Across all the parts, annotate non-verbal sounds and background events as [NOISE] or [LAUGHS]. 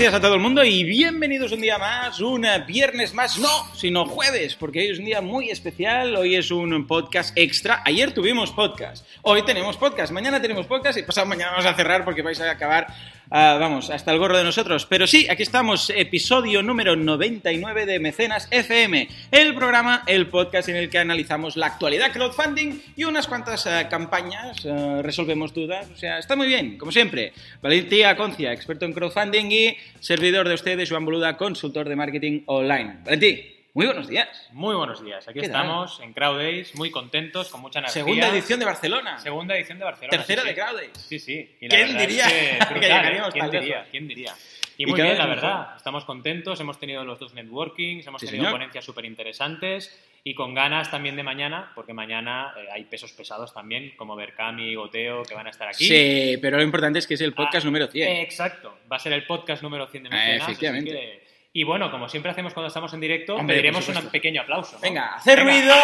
días a todo el mundo y bienvenidos un día más, un viernes más, no, sino jueves, porque hoy es un día muy especial, hoy es un podcast extra. Ayer tuvimos podcast, hoy tenemos podcast, mañana tenemos podcast y pasado mañana vamos a cerrar porque vais a acabar, ah, vamos, hasta el gorro de nosotros. Pero sí, aquí estamos, episodio número 99 de Mecenas FM, el programa, el podcast en el que analizamos la actualidad crowdfunding y unas cuantas ah, campañas, ah, resolvemos dudas, o sea, está muy bien, como siempre. Valentía Concia, experto en crowdfunding y servidor de ustedes, Joan Boluda, consultor de marketing online. Valentí, muy buenos días. Muy buenos días. Aquí ¿Qué tal? estamos en Crowd Days, muy contentos, con mucha energía. Segunda edición de Barcelona. Segunda edición de Barcelona. Tercera sí, de. Crowd Days. Sí, sí. Y la ¿Quién verdad diría es [LAUGHS] que brutal, ¿eh? ¿Quién diría? ¿Quién diría? Y Y muy cada bien, la vez mejor. verdad. Estamos contentos, hemos tenido los dos networkings, hemos Sí, tenido señor. ponencias súper interesantes y con ganas también de mañana, porque mañana eh, hay pesos pesados también, como Berkami y Goteo, que van a estar aquí. Sí, pero lo importante es que es el podcast Ah, número 100. eh, Exacto, va a ser el podcast número 100 de Mecenas. así efectivamente. que- Y bueno, como siempre hacemos cuando estamos en directo, Hombre, pediremos un pequeño aplauso. ¿no? Venga, hacer Venga.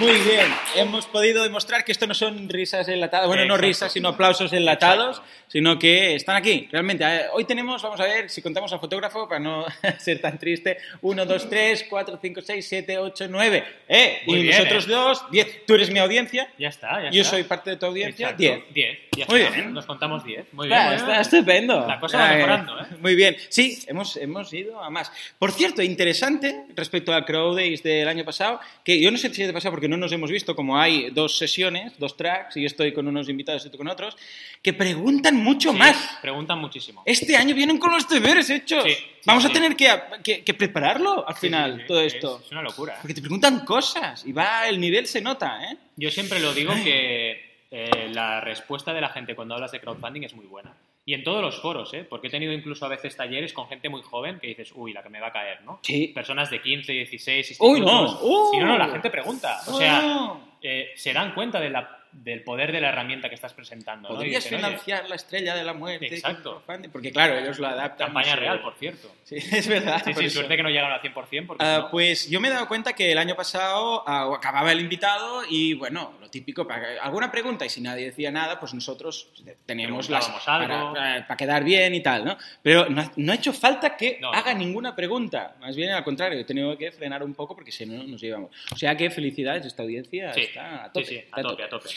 Muy bien, hemos podido demostrar que esto no son risas enlatadas, bueno, no Exacto. risas, sino aplausos enlatados, Exacto. sino que están aquí, realmente. Eh, Hoy tenemos, vamos a ver si contamos al fotógrafo para no [LAUGHS] ser tan triste, 1, 2, 3, 4, 5, 6, 7, 8, 9. ¿Eh? Muy y bien, nosotros ¿eh? dos, 10. Tú eres mi audiencia, Ya está, ya yo está. soy parte de tu audiencia, Exacto, 10. 10. Ya Muy está. bien. Nos contamos 10. Muy bien. Ah, muy está bien. estupendo. La cosa va Ah, mejorando, ¿eh? [LAUGHS] Muy bien. Sí, hemos, hemos ido a más. Por cierto, interesante respecto al Crowd Days del año pasado, que yo no sé si te pasado porque no nos hemos visto, como hay dos sesiones, dos tracks, y estoy con unos invitados y tú con otros, que preguntan mucho Sí, más. Preguntan muchísimo. Este año vienen con los deberes hechos. Sí, sí, Vamos a tener que, que- que prepararlo al final, todo es- esto. Es una locura. ¿eh? Porque te preguntan cosas y va, el nivel se nota, ¿eh? Yo siempre lo digo que eh, la respuesta de la gente cuando hablas de crowdfunding es muy buena. Y en todos los foros, ¿eh? Porque he tenido incluso a veces talleres con gente muy joven que dices, uy, la que me va a caer, ¿no? Sí. Personas de 15, 16, Uy, no. Sí, no, no, la gente pregunta. O sea, eh, se dan cuenta de la- del poder de la herramienta que estás presentando. Podrías dicen, "Oye, financiar la estrella de la muerte. Exacto. Porque claro, ellos lo adaptan. Campaña real, por cierto. Sí, [LAUGHS] es verdad. Sí, sí, suerte que no llegaron al 100%, porque si no- Pues yo me he dado cuenta que el año pasado ah, acababa el invitado y bueno, lo típico, para, alguna pregunta y si nadie decía nada, pues nosotros teníamos las algo. para, para- quedar bien y tal, ¿no? Pero no, ha- no ha hecho falta que No, haga ninguna pregunta, más bien al contrario, he tenido que frenar un poco porque si no nos llevamos. O sea que felicidades, esta audiencia Sí, está a tope. sí, sí, está a tope, a tope.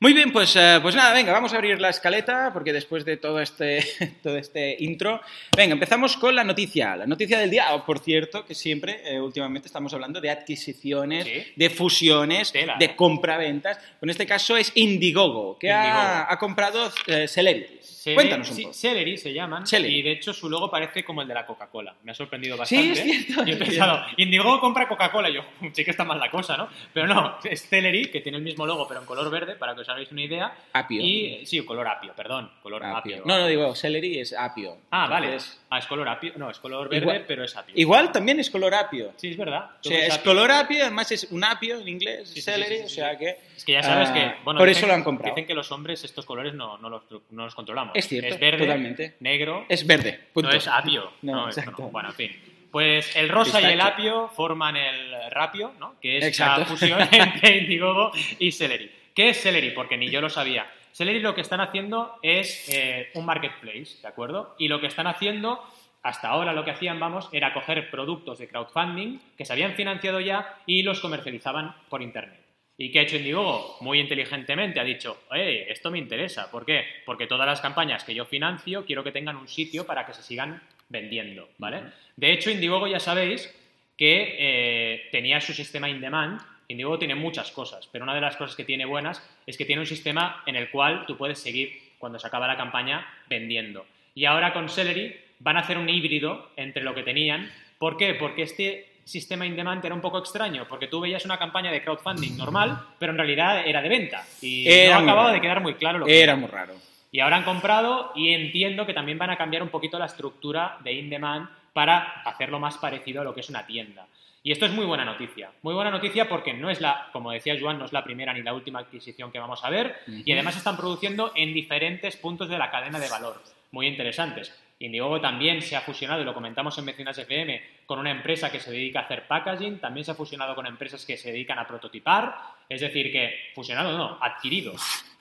Muy bien, pues, eh, pues nada, venga, vamos a abrir la escaleta porque después de todo este, [LAUGHS] todo este intro, venga, empezamos con la noticia. La noticia del día, oh, por cierto, que siempre, eh, últimamente estamos hablando de adquisiciones, Sí. de fusiones, Tela. de compraventas. En este caso es Indiegogo, que ha, Indiegogo. ha comprado eh, Celebrity. Cele- Cuéntanos un sí, poco. Celery se llaman Celery. y de hecho su logo parece como el de la Coca-Cola. Me ha sorprendido Sí, bastante. es cierto, Yo he pensado, Indigo compra Coca-Cola. Yo, [LAUGHS] sí que está mal la cosa, ¿no? Pero no, es Celery, que tiene el mismo logo pero en color verde, para que os hagáis una idea. Apio. Y, sí, color apio, perdón, color apio. Apio. No, no digo, Celery es apio. Ah, vale. Ah, es color apio. No, es color verde, Igual- pero es apio. Igual también es color apio. Sí, es verdad. O todo sea, es apio. color apio, además es un apio en inglés, Sí, celery, sí, sí, o sea que... Es que ya sabes ah, que. Bueno, por dicen- eso lo han comprado. Dicen que los hombres estos colores no, no, los, no los controlamos. Es cierto, Es verde, totalmente. negro. Es verde, punto. No es apio. No, No, es- exacto. no. Bueno, en fin. Pues el rosa y el apio forman el rapio, ¿no? Que es Exacto. la fusión [LAUGHS] entre Indiegogo y Celery. ¿Qué es Celery? Porque ni yo lo sabía. Celery lo que están haciendo es eh, un marketplace, ¿de acuerdo? Y lo que están haciendo, hasta ahora lo que hacían, vamos, era coger productos de crowdfunding que se habían financiado ya y los comercializaban por internet. ¿Y qué ha hecho Indiegogo? Muy inteligentemente ha dicho, oye, esto me interesa. ¿Por qué? Porque todas las campañas que yo financio quiero que tengan un sitio para que se sigan vendiendo, ¿vale? De hecho, Indiegogo ya sabéis que eh, tenía su sistema in demand. Indiegogo tiene muchas cosas, pero una de las cosas que tiene buenas es que tiene un sistema en el cual tú puedes seguir, cuando se acaba la campaña, vendiendo. Y ahora con Celery van a hacer un híbrido entre lo que tenían. ¿Por qué? Porque este sistema in demand era un poco extraño, porque tú veías una campaña de crowdfunding normal, pero en realidad era de venta. Y Era no acababa de quedar muy claro lo que Era muy raro. y ahora han comprado y entiendo que también van a cambiar un poquito la estructura de in-demand para hacerlo más parecido a lo que es una tienda. Y esto es muy buena noticia. Muy buena noticia porque no es la, como decía Joan, no es la primera ni la última adquisición que vamos a ver. Y además están produciendo en diferentes puntos de la cadena de valor. Muy interesantes. Indiegogo también se ha fusionado, y lo comentamos en Mecenas FM, con una empresa que se dedica a hacer packaging, también se ha fusionado con empresas que se dedican a prototipar, es decir, que fusionado no, adquirido.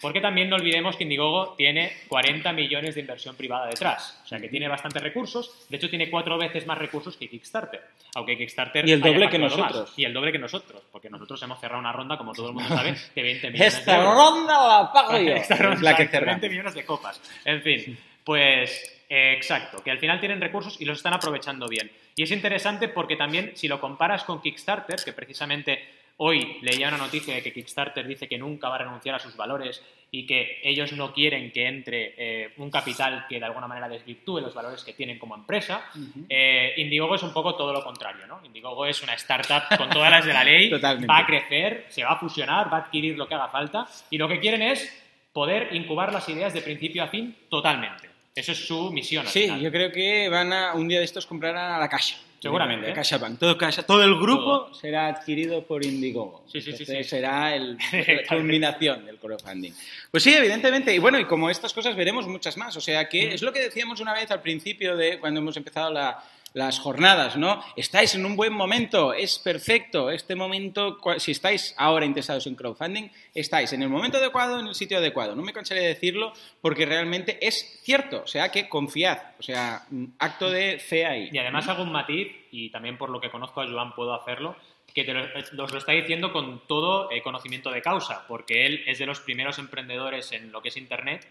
Porque también no olvidemos que Indiegogo tiene 40 millones de inversión privada detrás. O sea que tiene bastantes recursos. De hecho, tiene cuatro veces más recursos que Kickstarter. Aunque Kickstarter. Y el doble que nosotros. más. Y el doble que nosotros. Porque nosotros hemos cerrado una ronda, como todo el mundo sabe, de 20 millones de Esta euros. ronda la pago yo. [LAUGHS] Esta ronda, Es la que exacto, 20 cerramos. millones de copas. En fin, pues exacto, que al final tienen recursos y los están aprovechando bien. Y es interesante porque también si lo comparas con Kickstarter, que precisamente hoy leía una noticia de que Kickstarter dice que nunca va a renunciar a sus valores y que ellos no quieren que entre eh, un capital que de alguna manera desvirtúe los valores que tienen como empresa. Eh, Indiegogo es un poco todo lo contrario, ¿no? Indiegogo es una startup con todas las de la ley, [LAUGHS] Totalmente. va a crecer, se va a fusionar, va a adquirir lo que haga falta y lo que quieren es poder incubar las ideas de principio a fin totalmente. Eso es su misión. al Sí, final. yo creo que van a un día de estos comprarán a la Caixa. Seguramente. La Caixa Bank. Todo, Caixa- todo el grupo Todo. será adquirido por Indiegogo. Sí, sí, sí, Entonces sí. será el, [LAUGHS] la culminación del crowdfunding. Pues sí, evidentemente. Y bueno, y como estas cosas veremos muchas más. O sea que es lo que decíamos una vez al principio de cuando hemos empezado la- las jornadas, ¿no? Estáis en un buen momento, es perfecto. Este momento, si estáis ahora interesados en crowdfunding, estáis en el momento adecuado, en el sitio adecuado. No me cansaré de decirlo porque realmente es cierto. O sea que confiad. O sea, mm, acto de fe ahí. Y además hago un matiz, y también por lo que conozco a Joan puedo hacerlo, que te lo, lo está diciendo con todo eh, conocimiento de causa, porque él es de los primeros emprendedores en lo que es Internet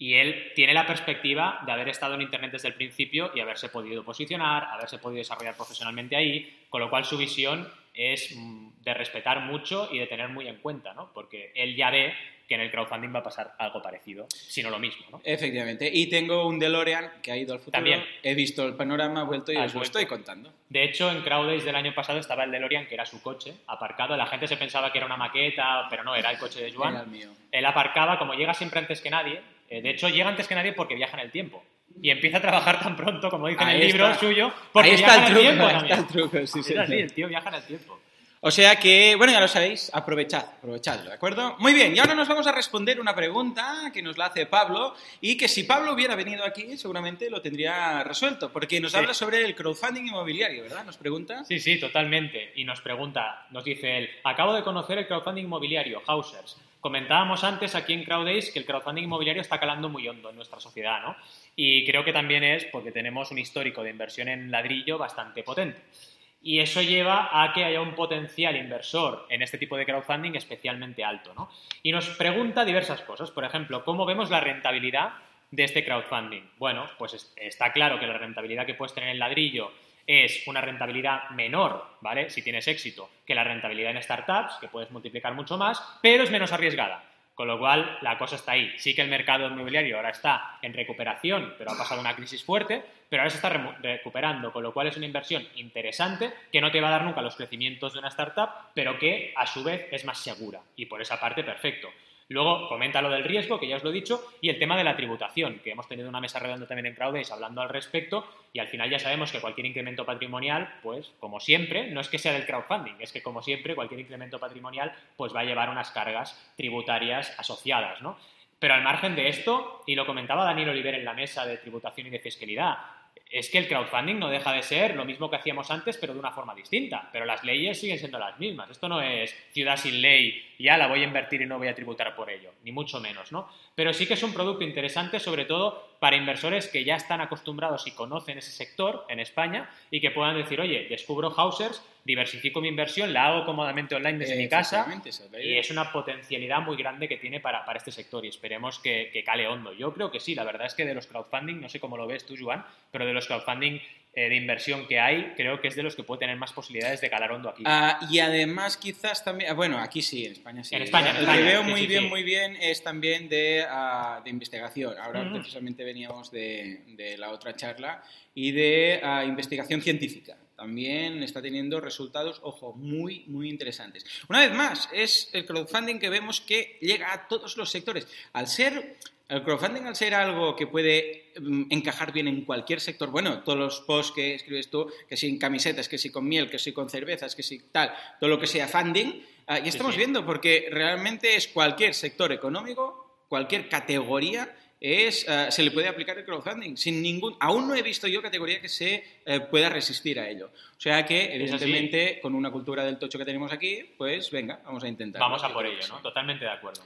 y él tiene la perspectiva de haber estado en Internet desde el principio y haberse podido posicionar, haberse podido desarrollar profesionalmente ahí, con lo cual su visión es mm, de respetar mucho y de tener muy en cuenta, ¿no? Porque él ya ve que en el crowdfunding va a pasar algo parecido, si no lo mismo, ¿no? Efectivamente. Y tengo un DeLorean que ha ido al futuro. También. He visto el panorama, he vuelto y Has os lo estoy contando. De hecho, en Crowdays del año pasado estaba el DeLorean, que era su coche, aparcado. La gente se pensaba que era una maqueta, pero no, era el coche de Joan. Era el mío. Él aparcaba, como llega siempre antes que nadie. Eh, de hecho, llega antes que nadie porque viaja en el tiempo. Y empieza a trabajar tan pronto, como dice en el libro suyo, porque Ahí está viaja el en truco, tiempo ahí está el truco, sí, así, el tío viaja en el tiempo. O sea que, bueno, ya lo sabéis, aprovechad, aprovechadlo, ¿de acuerdo? Muy bien, y ahora nos vamos a responder una pregunta que nos la hace Pablo y que si Pablo hubiera venido aquí seguramente lo tendría resuelto, porque nos Sí. habla sobre el crowdfunding inmobiliario, ¿verdad? Nos pregunta. Sí, sí, totalmente. Y nos pregunta, nos dice él, acabo de conocer el crowdfunding inmobiliario, Hausers. Comentábamos antes aquí en Crowdays que el crowdfunding inmobiliario está calando muy hondo en nuestra sociedad, ¿no? Y creo que también es porque tenemos un histórico de inversión en ladrillo bastante potente. Y eso lleva a que haya un potencial inversor en este tipo de crowdfunding especialmente alto, ¿no? Y nos pregunta diversas cosas. Por ejemplo, ¿cómo vemos la rentabilidad de este crowdfunding? Bueno, pues es- está claro que la rentabilidad que puedes tener en ladrillo es una rentabilidad menor, ¿vale? Si tienes éxito, que la rentabilidad en startups, que puedes multiplicar mucho más, pero es menos arriesgada. Con lo cual, la cosa está ahí. Sí que el mercado inmobiliario ahora está en recuperación, pero ha pasado una crisis fuerte, pero ahora se está recuperando, con lo cual es una inversión interesante que no te va a dar nunca los crecimientos de una startup, pero que a su vez es más segura. Y por esa parte, perfecto. Luego comenta lo del riesgo, que ya os lo he dicho, y el tema de la tributación, que hemos tenido una mesa redonda también en Crowdays hablando al respecto, y al final ya sabemos que cualquier incremento patrimonial, pues como siempre, no es que sea del crowdfunding, es que como siempre cualquier incremento patrimonial pues va a llevar unas cargas tributarias asociadas, ¿no? Pero al margen de esto, y lo comentaba Daniel Oliver en la mesa de tributación y de fiscalidad, es que el crowdfunding no deja de ser lo mismo que hacíamos antes, pero de una forma distinta. Pero las leyes siguen siendo las mismas. Esto no es ciudad sin ley, ya la voy a invertir y no voy a tributar por ello, ni mucho menos, ¿no? Pero sí que es un producto interesante, sobre todo para inversores que ya están acostumbrados y conocen ese sector en España y que puedan decir, oye, descubro Hausers, diversifico mi inversión, la hago cómodamente online desde mi casa y es una potencialidad muy grande que tiene para, para este sector y esperemos que, que cale hondo. Yo creo que sí, la verdad es que de los crowdfunding, no sé cómo lo ves tú, Joan, pero de los crowdfunding de inversión que hay, creo que es de los que puede tener más posibilidades de calar hondo aquí. Ah, y además quizás también, ah, bueno, aquí sí, en España sí. En España, en España, que veo sí, muy sí, bien, sí. muy bien es también de, ah, de investigación. Ahora precisamente veníamos de, de la otra charla y de investigación científica. También está teniendo resultados, ojo, muy, muy interesantes. Una vez más, es el crowdfunding que vemos que llega a todos los sectores. Al ser el crowdfunding, al ser algo que puede mm, encajar bien en cualquier sector, bueno, todos los posts que escribes tú, que si en camisetas, que si con miel, que si con cervezas, que si tal, todo lo que sea funding, ah, ya estamos sí. viendo, porque realmente es cualquier sector económico, cualquier categoría, es, ah, se le puede aplicar el crowdfunding sin ningún... Aún no he visto yo categoría que se eh, pueda resistir a ello. O sea que, evidentemente, con una cultura del tocho que tenemos aquí, pues venga, vamos a intentar. Vamos a por ello, ¿no? Totalmente de acuerdo.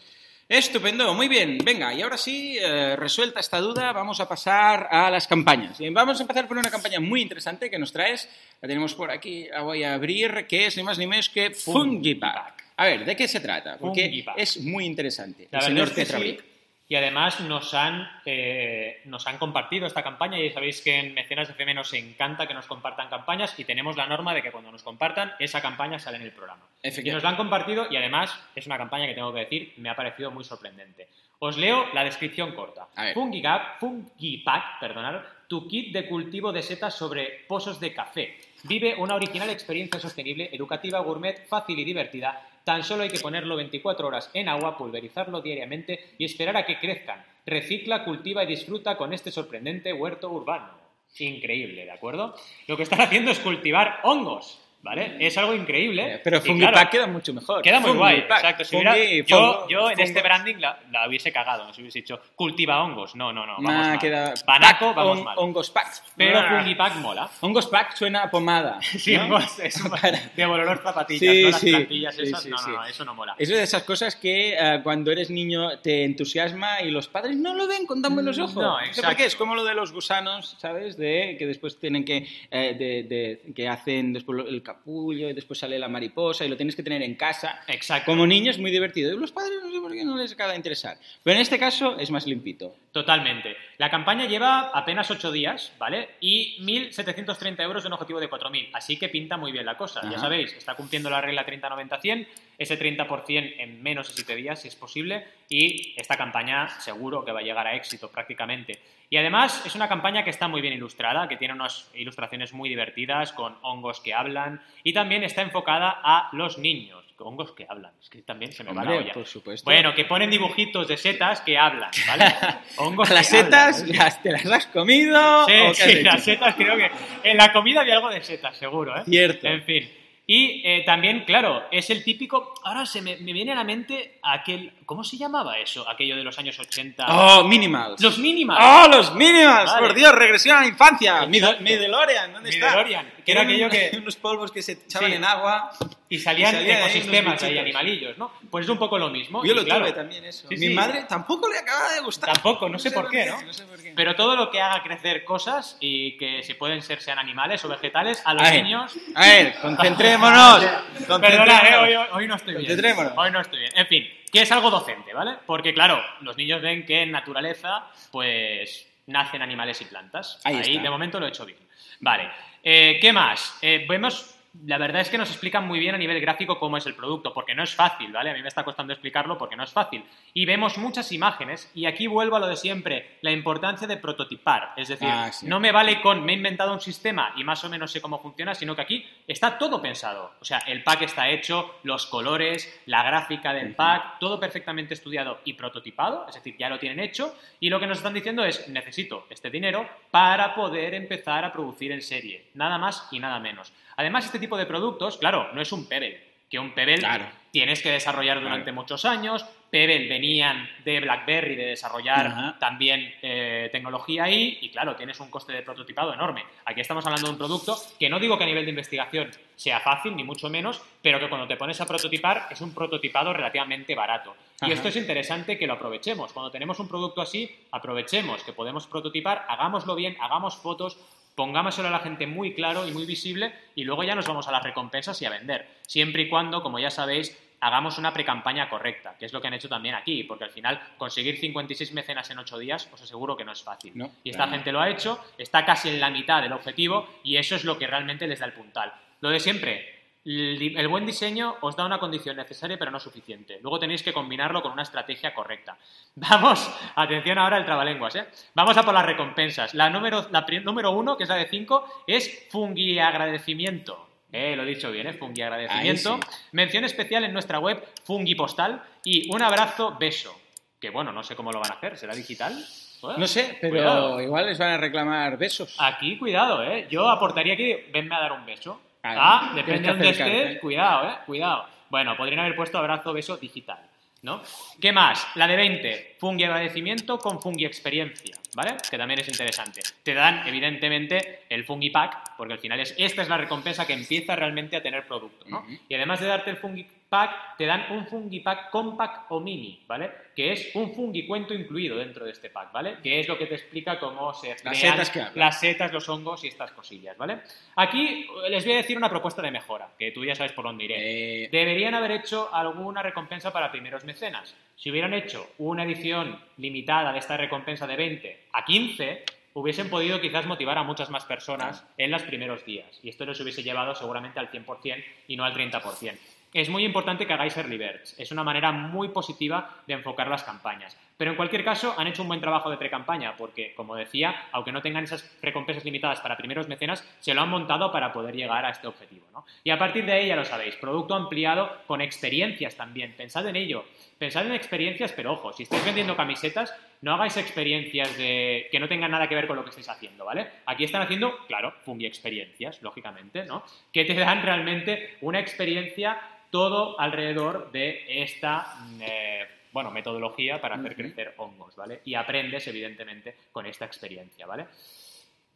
Estupendo, muy bien. Venga, y ahora sí, eh, resuelta esta duda, vamos a pasar a las campañas. Vamos a empezar por una campaña muy interesante que nos traes. La tenemos por aquí, la voy a abrir, que es ni más ni menos que Fungipack. A ver, ¿de qué se trata? Porque Fungipack. es muy interesante. El señor es que Tetrabrick. sí. Y además nos han, eh, nos han compartido esta campaña y sabéis que en Mecenas FM nos encanta que nos compartan campañas y tenemos la norma de que cuando nos compartan esa campaña sale en el programa. Y nos la han compartido y además es una campaña que tengo que decir me ha parecido muy sorprendente. Os leo la descripción corta. Fungipack, Fungipack, perdonad, tu kit de cultivo de setas sobre pozos de café. Vive una original experiencia sostenible, educativa, gourmet, fácil y divertida. Tan solo hay que ponerlo 24 horas en agua, pulverizarlo diariamente y esperar a que crezcan. Recicla, cultiva y disfruta con este sorprendente huerto urbano. Increíble, ¿de acuerdo? Lo que están haciendo es cultivar hongos, ¿vale? Es algo increíble. Eh, Pero Y Fungipack claro, queda mucho mejor. Queda muy guay, Fungipack. exacto. Si Fungi, hubiera- yo, yo en este branding la, la hubiese cagado, nos hubiese dicho cultiva hongos. No, no, no, vamos Nah, mal. queda Banaco, pack, vamos hon- mal. Hongos pack. Pero Ah. Fungipack mola. Hongos pack suena a pomada. [LAUGHS] Sí, ¿no? hongos, es un- [LAUGHS] Para- de olor zapatillas, Sí, no las sí, plantillas esas. sí, no, no, eso no mola. Es de esas cosas que eh, cuando eres niño te entusiasma y los padres no lo ven con tan buenos ojos. Mm, No, sé por exacto. qué. Es como lo de los gusanos, ¿sabes? De que después tienen que eh, de, de- que hacen después el capullo y después sale la mariposa y lo tienes que tener en casa. Exacto. Como niño es muy divertido. Y los padres no sé por qué no les acaba de interesar. Pero en este caso es más limpito. Totalmente. La campaña lleva apenas 8 días, ¿vale? Y 1.730 euros de un objetivo de 4.000. Así que pinta muy bien la cosa. Ya sabéis, está cumpliendo la regla 30-90-100. Ese 30% en menos de 7 días, si es posible. Y esta campaña seguro que va a llegar a éxito prácticamente. Y además es una campaña que está muy bien ilustrada, que tiene unas ilustraciones muy divertidas, con hongos que hablan. Y también está enfocada a los niños. Hongos que hablan. Es que también se me va la Hombre, olla. por supuesto. Bueno, que ponen dibujitos de setas que hablan, ¿vale? [LAUGHS] Hongos las que hablan, setas, ¿eh? las, ¿te las has comido? Sí, o sí, hecho? las setas creo que... En la comida había algo de setas, seguro, ¿eh? Cierto. En fin. Y eh, también, claro, es el típico... Ahora se me, me viene a la mente aquel... ¿Cómo se llamaba eso? Aquello de los años 80. Oh, Minimals. Los Minimals. ¡Oh, los Minimals! Vale. Por Dios, regresión a la infancia. Mi, mi DeLorean, ¿dónde Mi está? DeLorean, que era aquello que- [LAUGHS] Unos polvos que se echaban Sí. en agua. Y salían Y salían ahí ecosistemas ahí, bichitos. animalillos, ¿no? Pues es un poco lo mismo. Yo y lo claro, tuve también eso. Sí, Mi sí. madre tampoco le acaba de gustar. Tampoco, no sé por qué, ¿no? No sé por qué. Pero todo lo que haga crecer cosas y que si pueden ser sean animales o vegetales, a los A ver, niños A ver, concentrémonos. [LAUGHS] Perdona, concentrémonos. eh, hoy, hoy- hoy no estoy bien. Concentrémonos. Hoy no estoy bien. En fin, que es algo docente, ¿vale? Porque, claro, los niños ven que en naturaleza, pues, nacen animales y plantas. Ahí está. de momento lo he hecho bien. Vale. Eh, ¿Qué más? Eh, vemos. La verdad es que nos explican muy bien a nivel gráfico cómo es el producto, porque no es fácil, ¿vale? A mí me está costando explicarlo porque no es fácil. Y vemos muchas imágenes, y aquí vuelvo a lo de siempre, la importancia de prototipar. Es decir, Ah, sí. no me vale con me he inventado un sistema y más o menos sé cómo funciona, sino que aquí está todo pensado. O sea, el pack está hecho, los colores, la gráfica del pack, todo perfectamente estudiado y prototipado, es decir, ya lo tienen hecho. Y lo que nos están diciendo es, necesito este dinero para poder empezar a producir en serie. Nada más y nada menos. Además, este tipo de productos, claro, no es un Pebble, que un Pebble Claro. tienes que desarrollar durante muchos años. Pebble venían de BlackBerry de desarrollar Ajá. también eh, tecnología ahí y claro, tienes un coste de prototipado enorme. Aquí estamos hablando de un producto que no digo que a nivel de investigación sea fácil, ni mucho menos, pero que cuando te pones a prototipar es un prototipado relativamente barato. Y esto es interesante que lo aprovechemos. Cuando tenemos un producto así, aprovechemos que podemos prototipar, hagámoslo bien, hagamos fotos, pongámoselo a la gente muy claro y muy visible y luego ya nos vamos a las recompensas y a vender. Siempre y cuando, como ya sabéis, hagamos una precampaña correcta, que es lo que han hecho también aquí, porque al final conseguir 56 mecenas en 8 días os aseguro que no es fácil. No, y esta claro. gente lo ha hecho, está casi en la mitad del objetivo y eso es lo que realmente les da el puntal. Lo de siempre, el, buen diseño os da una condición necesaria pero no suficiente. Luego tenéis que combinarlo con una estrategia correcta. [LAUGHS] Vamos, atención ahora al trabalenguas, ¿eh? Vamos a por las recompensas. La número, la número uno, que es la de 5, es fungi agradecimiento. Eh, lo he dicho bien, ¿eh? Fungi agradecimiento. Mención especial en nuestra web Fungi Postal y un abrazo beso. Que bueno, no sé cómo lo van a hacer, ¿será digital? Bueno, No sé, pero cuidado. igual les van a reclamar besos. Aquí, cuidado, ¿eh? Yo aportaría aquí, venme a dar un beso. Claro, Ah, depende de acercarte. estés, cuidado, ¿eh? Cuidado. Bueno, podrían haber puesto abrazo, beso digital, ¿no? ¿Qué más? La de 20, fungi agradecimiento con fungi experiencia, ¿vale? Que también es interesante. Te dan, evidentemente, el fungi pack, porque al final es, esta es la recompensa que empieza realmente a tener producto, ¿no? Y además de darte el fungi pack, te dan un fungi pack compact o mini, ¿vale? Que es un fungi cuento incluido dentro de este pack, ¿vale? Que es lo que te explica cómo se las setas, que las setas, los hongos y estas cosillas, ¿vale? Aquí les voy a decir una propuesta de mejora, que tú ya sabes por dónde iré. Eh. Deberían haber hecho alguna recompensa para primeros mecenas. Si hubieran hecho una edición limitada de esta recompensa de 20 a 15, hubiesen podido quizás motivar a muchas más personas en los primeros días. Y esto les hubiese llevado seguramente al 100% y no al 30% es muy importante que hagáis early birds. Es una manera muy positiva de enfocar las campañas. Pero en cualquier caso, han hecho un buen trabajo de pre-campaña porque, como decía, aunque no tengan esas recompensas limitadas para primeros mecenas, se lo han montado para poder llegar a este objetivo. Y a partir de ahí, ya lo sabéis, producto ampliado con experiencias también. Pensad en ello. Pensad en experiencias, pero ojo, si estáis vendiendo camisetas, no hagáis experiencias de que no tengan nada que ver con lo que estáis haciendo, ¿vale? Aquí están haciendo, claro, fungi experiencias, lógicamente, ¿no? Que te dan realmente una experiencia todo alrededor de esta eh, bueno, metodología para hacer crecer hongos, ¿vale? Y aprendes, evidentemente, con esta experiencia, ¿vale?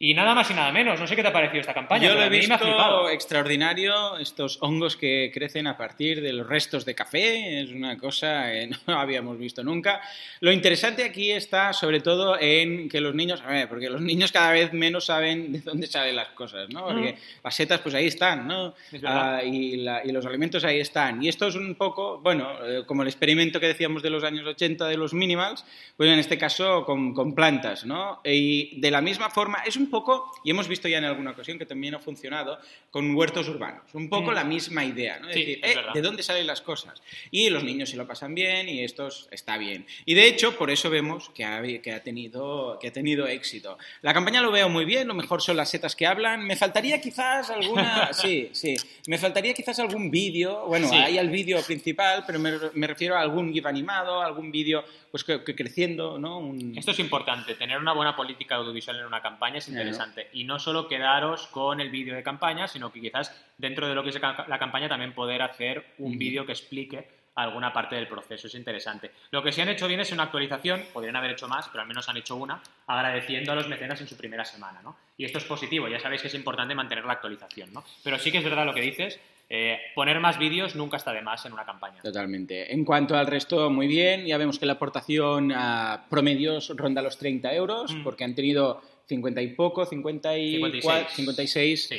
Y nada más y nada menos. No sé qué te ha parecido esta campaña. Yo lo he visto extraordinario. Estos hongos que crecen a partir de los restos de café. Es una cosa que [LAUGHS] no habíamos visto nunca. Lo interesante aquí está sobre todo en que los niños, a ver, porque los niños cada vez menos saben de dónde salen las cosas, ¿no? Porque mm. las setas pues ahí están, ¿no? Ah, y, y, los alimentos ahí están. Y esto es un poco, bueno, eh, como el experimento que decíamos de los años 80 de los minimals, pues en este caso con, con plantas, ¿no? Y de la misma forma, es un poco, y hemos visto ya en alguna ocasión que también ha funcionado, con huertos urbanos. Un poco mm. la misma idea, ¿no? decir, eh, ¿de dónde salen las cosas? Y los niños se lo pasan bien y esto está bien. Y de hecho, por eso vemos que ha, que ha, tenido, que ha tenido éxito. La campaña lo veo muy bien, lo mejor son las setas que hablan. Me faltaría quizás alguna... [LAUGHS] sí, sí. Me faltaría quizás algún vídeo. Bueno, hay el vídeo principal, pero me, me, refiero a algún GIF animado, algún vídeo pues que, creciendo, ¿no? Esto es importante, tener una buena política audiovisual en una campaña es interesante. Y no solo quedaros con el vídeo de campaña, sino que quizás dentro de lo que es la campaña también poder hacer un vídeo que explique alguna parte del proceso. Es interesante. Lo que sí han hecho bien es una actualización, podrían haber hecho más, pero al menos han hecho una, agradeciendo a los mecenas en su primera semana, ¿no? Y esto es positivo, ya sabéis que es importante mantener la actualización, ¿no? Pero sí que es verdad lo que dices, eh, poner más vídeos nunca está de más en una campaña. Totalmente. En cuanto al resto, muy bien. Ya vemos que la aportación a promedios ronda los 30 euros, mm. porque han tenido 50 y poco, 54, 56,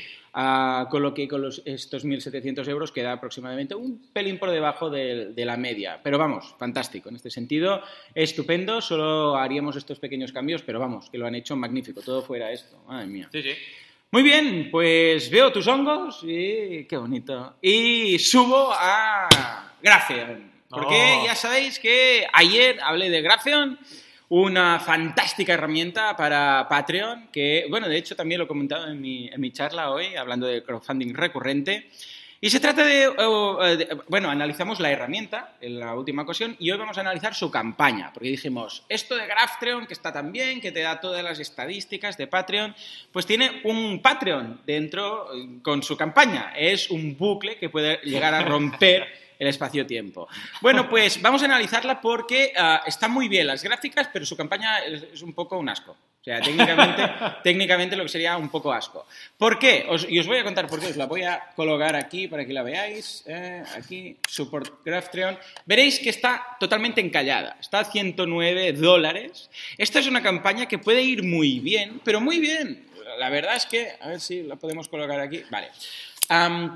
con lo que con los, estos 1.700 euros queda aproximadamente un pelín por debajo de, de, la media. Pero vamos, fantástico. En este sentido, estupendo. Solo haríamos estos pequeños cambios, pero vamos, que lo han hecho magnífico. Todo fuera esto. Madre mía. Sí, sí. Muy bien, pues veo tus hongos y qué bonito. Y subo a Gracian. Porque oh. ya sabéis que ayer hablé de Gracian, una fantástica herramienta para Patreon, que, bueno, de hecho también lo he comentado en mi, en mi charla hoy, hablando de crowdfunding recurrente. Y se trata de, bueno, analizamos la herramienta en la última ocasión y hoy vamos a analizar su campaña, porque dijimos, esto de Graftreon, que está tan bien, que te da todas las estadísticas de Patreon, pues tiene un Patreon dentro con su campaña. Es un bucle que puede llegar a romper [LAUGHS] el espacio-tiempo. Bueno, pues vamos a analizarla porque ah, están muy bien las gráficas, pero su campaña es un poco un asco. O sea, técnicamente, [LAUGHS] técnicamente lo que sería un poco asco. ¿Por qué? y os voy a contar por qué. Os la voy a colocar aquí para que la veáis. Eh, aquí, Support Graftreon. Veréis que está totalmente encallada. Está a 109 dólares. Esta es una campaña que puede ir muy bien, pero muy bien. La verdad es que, a ver si la podemos colocar aquí. Vale.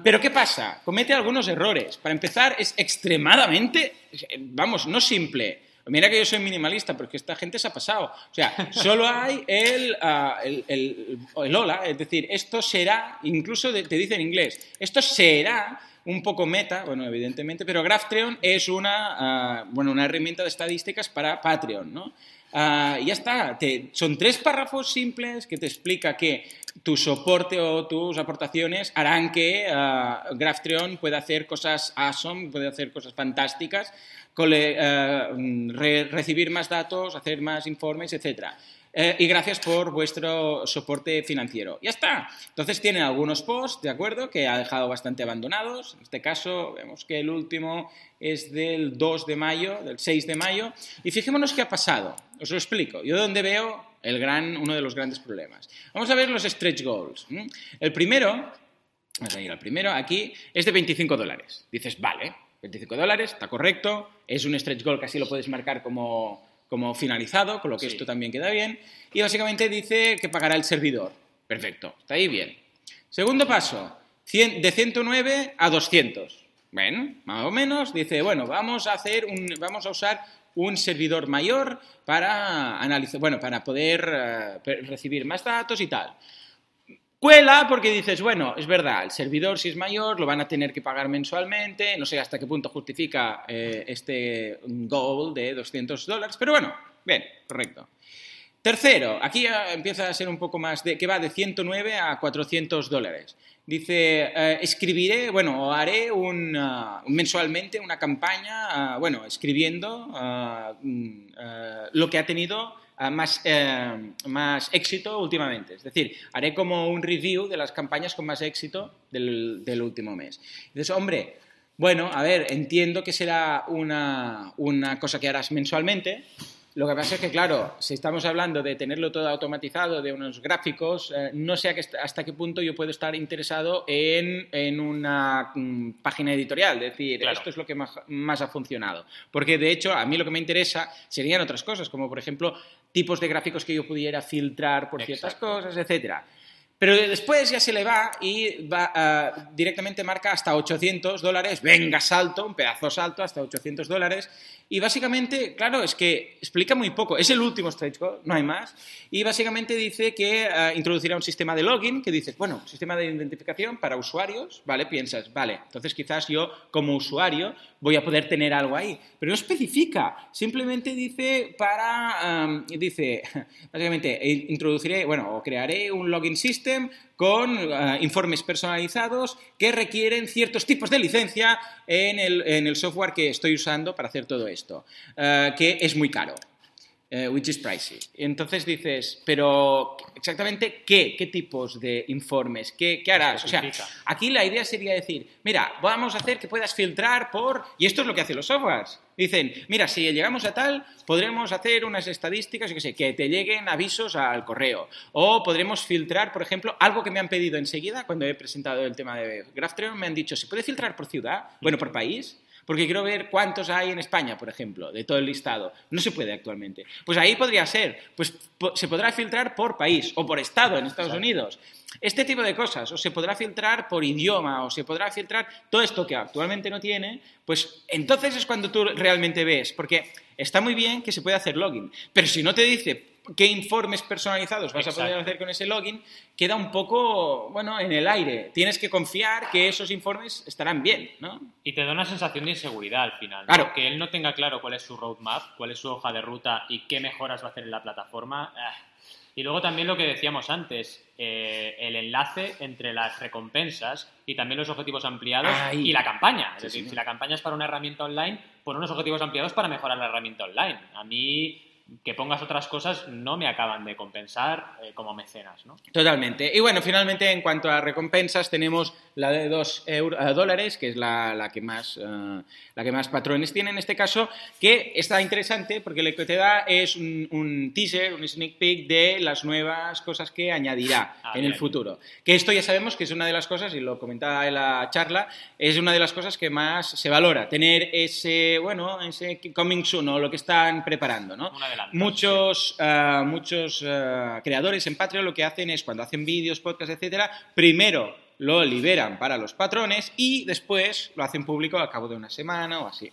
Pero ¿qué pasa? Comete algunos errores. Para empezar, es extremadamente, vamos, no simple Mira que yo soy minimalista, porque esta gente se ha pasado. O sea, solo hay el, uh, el, el, hola, es decir, esto será, incluso te dice en inglés, esto será un poco meta, bueno, evidentemente, pero Graftreon es una, uh, bueno, una herramienta de estadísticas para Patreon, ¿no? Uh, ya está, son tres párrafos simples que te explica que tu soporte o tus aportaciones harán que uh, Graftreon pueda hacer cosas awesome, puede hacer cosas fantásticas, cole, uh, re, recibir más datos, hacer más informes, etc. Eh, y gracias por vuestro soporte financiero. Ya está. Entonces tienen algunos posts, ¿de acuerdo? Que ha dejado bastante abandonados. En este caso, vemos que el último es del 2 de mayo, del 6 de mayo. Y fijémonos qué ha pasado. Os lo explico. Yo donde veo el gran, uno de los grandes problemas. Vamos a ver los stretch goals. El primero, vamos a ir al primero, aquí, es de 25 dólares. Dices, vale, 25 dólares, está correcto, es un stretch goal que así lo puedes marcar como, como finalizado, con lo que esto también queda bien. Y básicamente dice que pagará el servidor. Perfecto, está ahí bien. Segundo paso, de 109 a 200. Bueno, más o menos, dice, bueno, vamos a hacer un, vamos a usar un servidor mayor para analizar, bueno, para poder eh, recibir más datos y tal. Cuela porque dices, bueno, es verdad, el servidor si es mayor lo van a tener que pagar mensualmente, no sé hasta qué punto justifica eh, este goal de 200 dólares, pero bueno, bien, correcto. Tercero, aquí empieza a ser un poco más de que va de 109 a 400 dólares. Dice, eh, escribiré, bueno, haré un, uh, mensualmente una campaña, uh, bueno, escribiendo uh, lo que ha tenido más, eh, más éxito últimamente. Es decir, haré como un review de las campañas con más éxito del, del último mes. Dices, hombre, bueno, a ver, entiendo que será una, una cosa que harás mensualmente, lo que pasa es que, claro, si estamos hablando de tenerlo todo automatizado, de unos gráficos, eh, no sé hasta qué punto yo puedo estar interesado en, una mm, página editorial, decir, esto es lo que más, ha funcionado. Porque, de hecho, a mí lo que me interesa serían otras cosas, como, por ejemplo, tipos de gráficos que yo pudiera filtrar por ciertas cosas, etcétera. Pero después ya se le va y va, ah, directamente marca hasta 800 dólares. Venga, salto, un pedazo salto hasta 800 dólares. Y básicamente, claro, es que explica muy poco. Es el último stretch goal, no hay más. Y básicamente dice que ah, introducirá un sistema de login que dices, bueno, sistema de identificación para usuarios, ¿vale? Piensas, vale, entonces quizás yo como usuario voy a poder tener algo ahí. Pero no especifica, simplemente dice para, dice, [LAUGHS] básicamente, introduciré, bueno, o crearé un login system con ah, informes personalizados que requieren ciertos tipos de licencia en el, software que estoy usando para hacer todo esto, ah, que es muy caro. Eh, which is pricey. Entonces dices, pero exactamente qué, qué tipos de informes, qué, qué harás. O sea, aquí la idea sería decir, mira, vamos a hacer que puedas filtrar por, y esto es lo que hacen los softwares. Dicen, mira, si llegamos a tal, podremos hacer unas estadísticas, yo qué sé, que te lleguen avisos al correo. O podremos filtrar, por ejemplo, algo que me han pedido enseguida cuando he presentado el tema de GraphTrail, me han dicho, ¿se puede filtrar por ciudad? Bueno, por país porque quiero ver cuántos hay en España, por ejemplo, de todo el listado. No se puede actualmente. Pues ahí podría ser, pues se podrá filtrar por país o por estado en Estados Unidos. Este tipo de cosas, o se podrá filtrar por idioma, o se podrá filtrar todo esto que actualmente no tiene, pues entonces es cuando tú realmente ves, porque está muy bien que se pueda hacer login, pero si no te dice qué informes personalizados vas a poder hacer con ese login, queda un poco, bueno, en el aire. Tienes que confiar que esos informes estarán bien, ¿no? Y te da una sensación de inseguridad al final. Claro. Que él no tenga claro cuál es su roadmap, cuál es su hoja de ruta y qué mejoras va a hacer en la plataforma. Ah. Y luego también lo que decíamos antes, eh, el enlace entre las recompensas y también los objetivos ampliados y la campaña. Es decir, si la campaña es para una herramienta online, pon unos objetivos ampliados para mejorar la herramienta online. A mí que pongas otras cosas no me acaban de compensar eh, como mecenas, ¿no? Totalmente. Y bueno, finalmente en cuanto a recompensas tenemos la de 2 eh, dólares, que es la, que más, eh, la que más patrones tiene en este caso, que está interesante porque lo que te da es un, teaser, un sneak peek de las nuevas cosas que añadirá ah, en el futuro. Que esto ya sabemos que es una de las cosas, y lo comentaba en la charla, es una de las cosas que más se valora, tener ese, bueno, ese coming soon o lo que están preparando, ¿no? Muchos, eh, muchos eh, creadores en Patreon lo que hacen es cuando hacen vídeos, podcasts, etcétera, primero lo liberan para los patrones y después lo hacen público al cabo de una semana o así.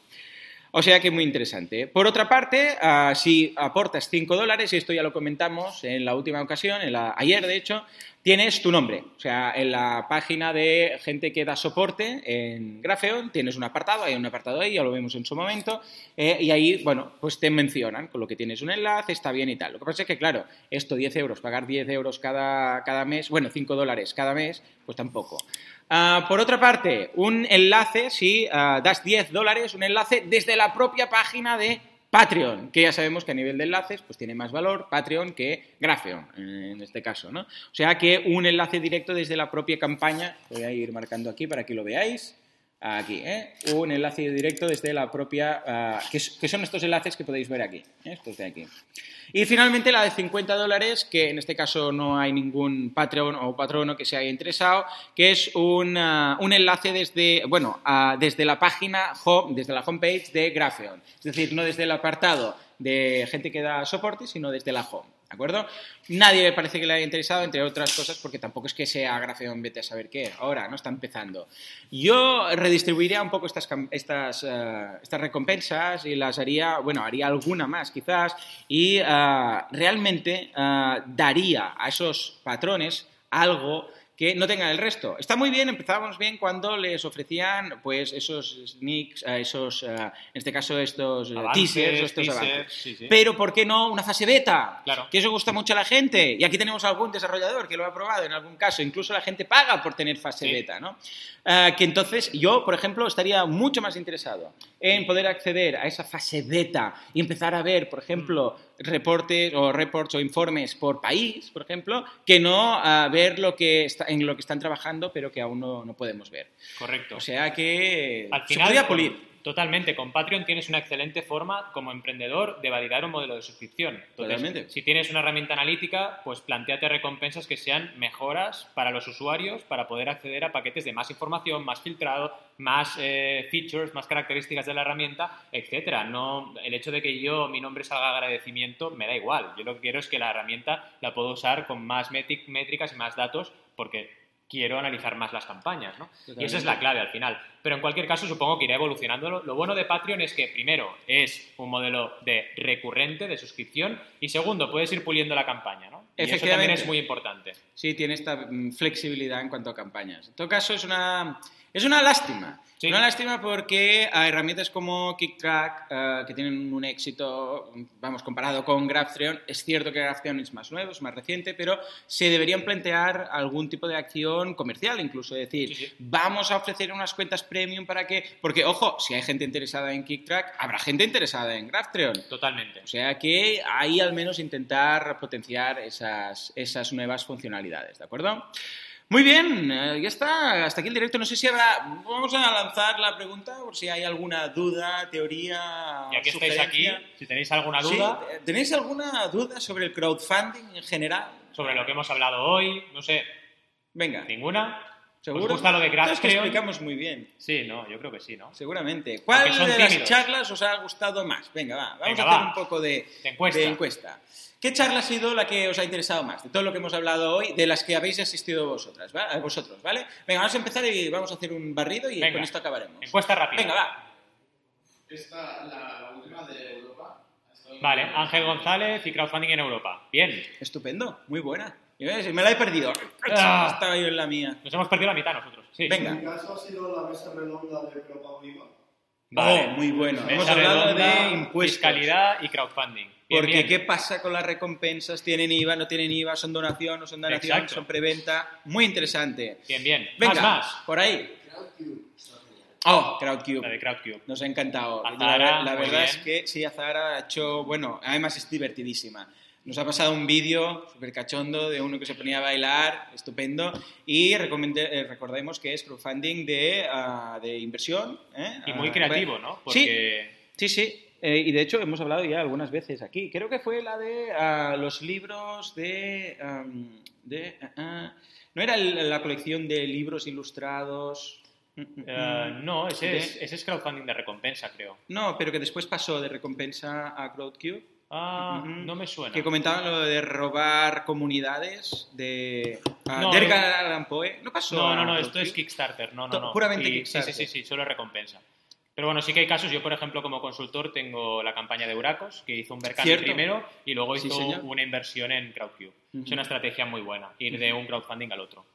O sea que muy interesante. Por otra parte, ah, si aportas 5 dólares, y esto ya lo comentamos en la última ocasión, en la, ayer de hecho, tienes tu nombre. O sea, en la página de gente que da soporte en Grafeon tienes un apartado, hay un apartado ahí, ya lo vemos en su momento, eh, y ahí, bueno, pues te mencionan con lo que tienes un enlace, está bien y tal. Lo que pasa es que, claro, esto 10 euros, pagar 10 euros cada, cada mes, bueno, 5 dólares cada mes, pues tampoco. Ah, por otra parte, un enlace, si ah, das 10 dólares, un enlace desde la propia página de Patreon, que ya sabemos que a nivel de enlaces pues tiene más valor Patreon que Grapheon, en este caso, ¿no? O sea que un enlace directo desde la propia campaña, voy a ir marcando aquí para que lo veáis, aquí, ¿eh? un enlace directo desde la propia, ah, que, son estos enlaces que podéis ver aquí, ¿eh? estos de aquí. Y finalmente la de 50 dólares, que en este caso no hay ningún Patreon o patrono que se haya interesado, que es un, ah, un enlace desde, bueno, ah, desde la página home, desde la homepage de Grapheon. Es decir, no desde el apartado de gente que da soporte, sino desde la home. ¿De acuerdo? Nadie parece que le haya interesado, entre otras cosas, porque tampoco es que sea Grafeon vete a saber qué. Ahora, ¿no? Está empezando. Yo redistribuiría un poco estas, estas, eh, estas recompensas y las haría, bueno, haría alguna más quizás, y eh, realmente eh, daría a esos patrones algo que no tengan el resto. Está muy bien, empezábamos bien cuando les ofrecían pues esos sneaks, esos, en este caso estos eh, teasers, estos avances. Pero ¿por qué no una fase beta? Claro. Que eso gusta mucho a la gente. Y aquí tenemos algún desarrollador que lo ha probado en algún caso. Incluso la gente paga por tener fase beta, ¿no? que entonces yo, por ejemplo, estaría mucho más interesado en poder acceder a esa fase beta y empezar a ver, por ejemplo, reportes o reports o informes por país, por ejemplo, que no a ver lo que está, en lo que están trabajando, pero que aún no, no podemos ver. Correcto. O sea que Al final, se podría pulir. Totalmente, con Patreon tienes una excelente forma como emprendedor de validar un modelo de suscripción. Totalmente. Si tienes una herramienta analítica, pues planteate recompensas que sean mejoras para los usuarios para poder acceder a paquetes de más información, más filtrado, más eh, features, más características de la herramienta, etcétera. No, el hecho de que yo mi nombre salga agradecimiento me da igual. Yo lo que quiero es que la herramienta la puedo usar con más métricas y más datos porque quiero analizar más las campañas, ¿no? Y esa es la clave al final. Pero en cualquier caso, supongo que irá evolucionando. Lo bueno de Patreon es que, primero, es un modelo de recurrente, de suscripción, y segundo, puedes ir puliendo la campaña, ¿no? Y eso también es muy importante. Sí, tiene esta mm, flexibilidad en cuanto a campañas. En todo caso, es una, es una lástima una lástima porque a herramientas como KickTrack, eh, que tienen un éxito, vamos, comparado con Graphtreon, es cierto que Graphtreon es más nuevo, es más reciente, pero se deberían plantear algún tipo de acción comercial, incluso decir, vamos a ofrecer unas cuentas premium para que, porque ojo, si hay gente interesada en KickTrack, habrá gente interesada en Graphtreon. Totalmente. O sea que ahí al menos intentar potenciar esas, esas nuevas funcionalidades, ¿de acuerdo? Muy bien, eh, ya está. Hasta aquí el directo. No sé si habrá. Vamos a lanzar la pregunta por si hay alguna duda, teoría. Ya que estáis aquí, si tenéis alguna duda. Eh, ¿Tenéis alguna duda sobre el crowdfunding en general? Sobre lo que hemos hablado hoy, no sé. Venga. ¿Ninguna? ¿Seguro? ¿Os gusta lo de Graph, explicamos muy bien. Sí, no, yo creo que sí, ¿no? Seguramente. ¿Cuál de las charlas os ha gustado más? Venga, va. Vamos a hacer un poco de, De encuesta. ¿Qué charla ha sido la que os ha interesado más? De todo lo que hemos hablado hoy, de las que habéis asistido vosotras, vosotros, ¿vale? Venga, vamos a empezar y vamos a hacer un barrido y con esto acabaremos. Encuesta rápida. Venga, va. Esta, la, última de Europa. Vale, Ángel González y crowdfunding en Europa. Bien. Estupendo, muy buena. Me la he perdido. Ah. Estaba yo en la mía. Nos hemos perdido la mitad nosotros. Sí. Venga. En mi caso ha sido la mesa redonda de Europa Univa. Vale, oh, muy bueno. Hemos hablado de impuestos. Fiscalidad y crowdfunding. Porque ¿qué pasa con las recompensas? ¿Tienen IVA, no tienen IVA? ¿Son donación, no son donación? ¿Son preventa? Muy interesante. Bien, bien. Venga, más, por ahí. Oh, Crowdcube. La de Crowdcube. Nos ha encantado. La, verdad es que sí, Azara ha hecho, bueno, además es divertidísima. Nos ha pasado un vídeo súper cachondo de uno que se ponía a bailar, estupendo, y eh, recordemos que es crowdfunding de, ah, de inversión. ¿eh? Y muy ah, creativo, ¿no? Porque... Sí, sí, sí. Eh, y de hecho hemos hablado ya algunas veces aquí. Creo que fue la de ah, los libros de... de ¿No era la colección de libros ilustrados? Mm, mm, mm. no, ese, es, ese es crowdfunding de recompensa, creo. No, pero que después pasó de recompensa a CrowdCube. Ah, no me suena. Que comentaban lo de robar comunidades de. Uh, no, Edgar No pasó. No, no, no, esto es Kickstarter. No, no, no. Puramente Kickstarter. Sí, sí, sí, solo recompensa. Pero bueno, sí que hay casos. Yo, por ejemplo, como consultor, tengo la campaña de Uracos, que hizo un mercado primero y luego hizo una inversión en CrowdCube. Es una estrategia muy buena, ir de un crowdfunding al otro.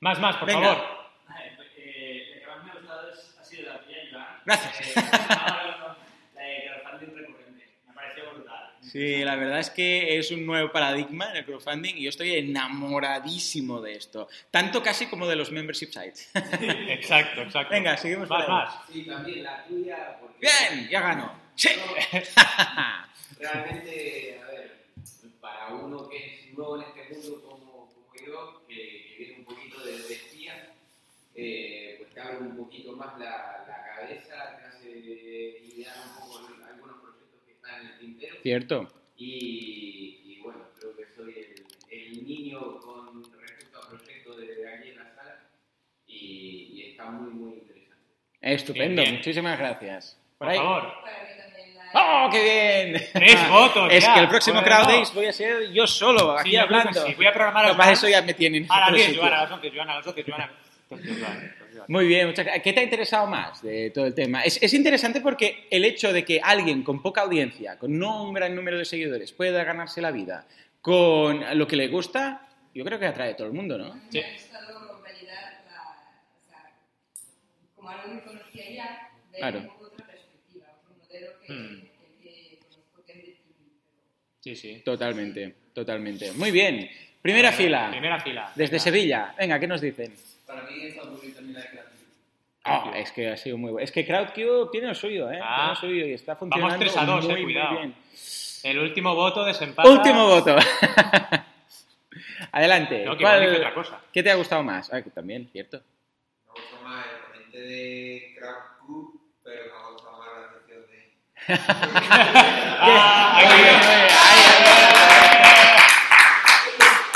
Más, más, por favor. Eh, lo que más me ha gustado ha sido la Gracias. Eh, la de crowdfunding recurrente. Me pareció brutal. Sí, la verdad es que es un nuevo paradigma en el crowdfunding y yo estoy enamoradísimo de esto. Tanto casi como de los membership sites. exacto, exacto. [LAUGHS] Venga, seguimos más, más. Sí, también la tuya. Bien, ya ganó. Sí. [LAUGHS] Realmente, a ver, para uno que es nuevo en este mundo como, como yo, que, que viene un poquito de, de espía, eh, pues te abre un poquito más la, la cabeza, te hace idear un poco proyectos en el tintero. Cierto. Y, y bueno, creo que soy el, el niño con respecto al proyecto de aquí en la sala y, y está muy, muy interesante. Estupendo, Bien, bien. muchísimas gracias. Por favor. ¡Oh, qué bien! Tres [LAUGHS] votos Es ya. que el próximo Bueno. Crowd Days voy a ser yo solo, aquí Sí, hablando. sí. Voy a programar para plan. eso ya me tienen. en A las otro 10, sitio. Joana, a las 11, Joana, a las 12, Joana. Muy bien, muchas gracias. ¿Qué te ha interesado más de todo el tema? Es, es interesante porque el hecho de que alguien con poca audiencia, con no un gran número de seguidores, pueda ganarse la vida con lo que le gusta, yo creo que atrae a todo el mundo, ¿no? Sí. Me ha gustado validar la, o sea, como algo que conocía ya, ver Claro. un poco otra perspectiva, otro modelo que, Hmm. que, que conozco que es de TV. Sí, sí. Totalmente, totalmente. Muy bien. Primera fila, Primera fila. desde Venga. Sevilla. Venga, ¿qué nos dicen? Para mí muy bien también la creatividad. Ah, es que ha sido muy bueno. Es que CrowdCube tiene lo suyo, ¿eh? Ah. Tiene lo suyo y está funcionando tres a dos, eh, muy, muy cuidado. bien. El último voto desempata. Último voto. Adelante. No, que ¿Cuál- otra cosa. ¿Qué te ha gustado más? Ah, también, cierto. Me gusta más el ponente de Crowd pero me ha gustado más la sección de. Ah, Muy aquí bien,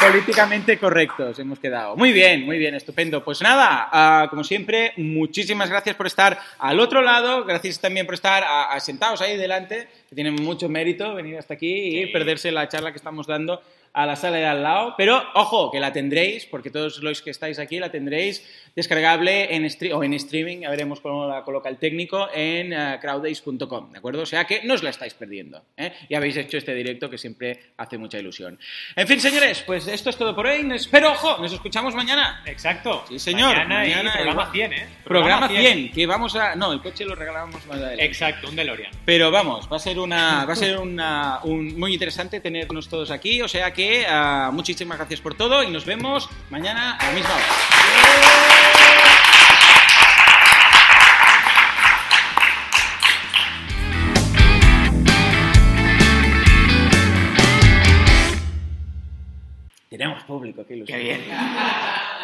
Políticamente correctos hemos quedado. Muy bien, muy bien, estupendo. Pues nada, ah, como siempre, muchísimas gracias por estar al otro lado. Gracias también por estar ah, ah, sentados ahí delante, que tienen mucho mérito venir hasta aquí y Sí. perderse la charla que estamos dando a la sala de al lado. Pero ojo, que la tendréis, porque todos los que estáis aquí la tendréis descargable en, o en streaming, ya veremos cómo la coloca el técnico, en eh, crowdays.com, ¿de acuerdo? O sea que no os la estáis perdiendo. ¿eh? Y habéis hecho este directo que siempre hace mucha ilusión. En fin, señores, pues esto es todo por hoy. Nos- Pero ojo, nos escuchamos mañana. Exacto. Sí, señor. Mañana, y Mañana programa igual. 100, ¿eh? Programa 100, que vamos a... No, el coche lo regalamos más adelante. Exacto, un DeLorean. Pero vamos, va a ser una, va a ser una, un, muy interesante tenernos todos aquí. O sea que ah, muchísimas gracias por todo y nos vemos mañana a la misma hora. Tenemos público, qué ilusión. Qué bien. [LAUGHS]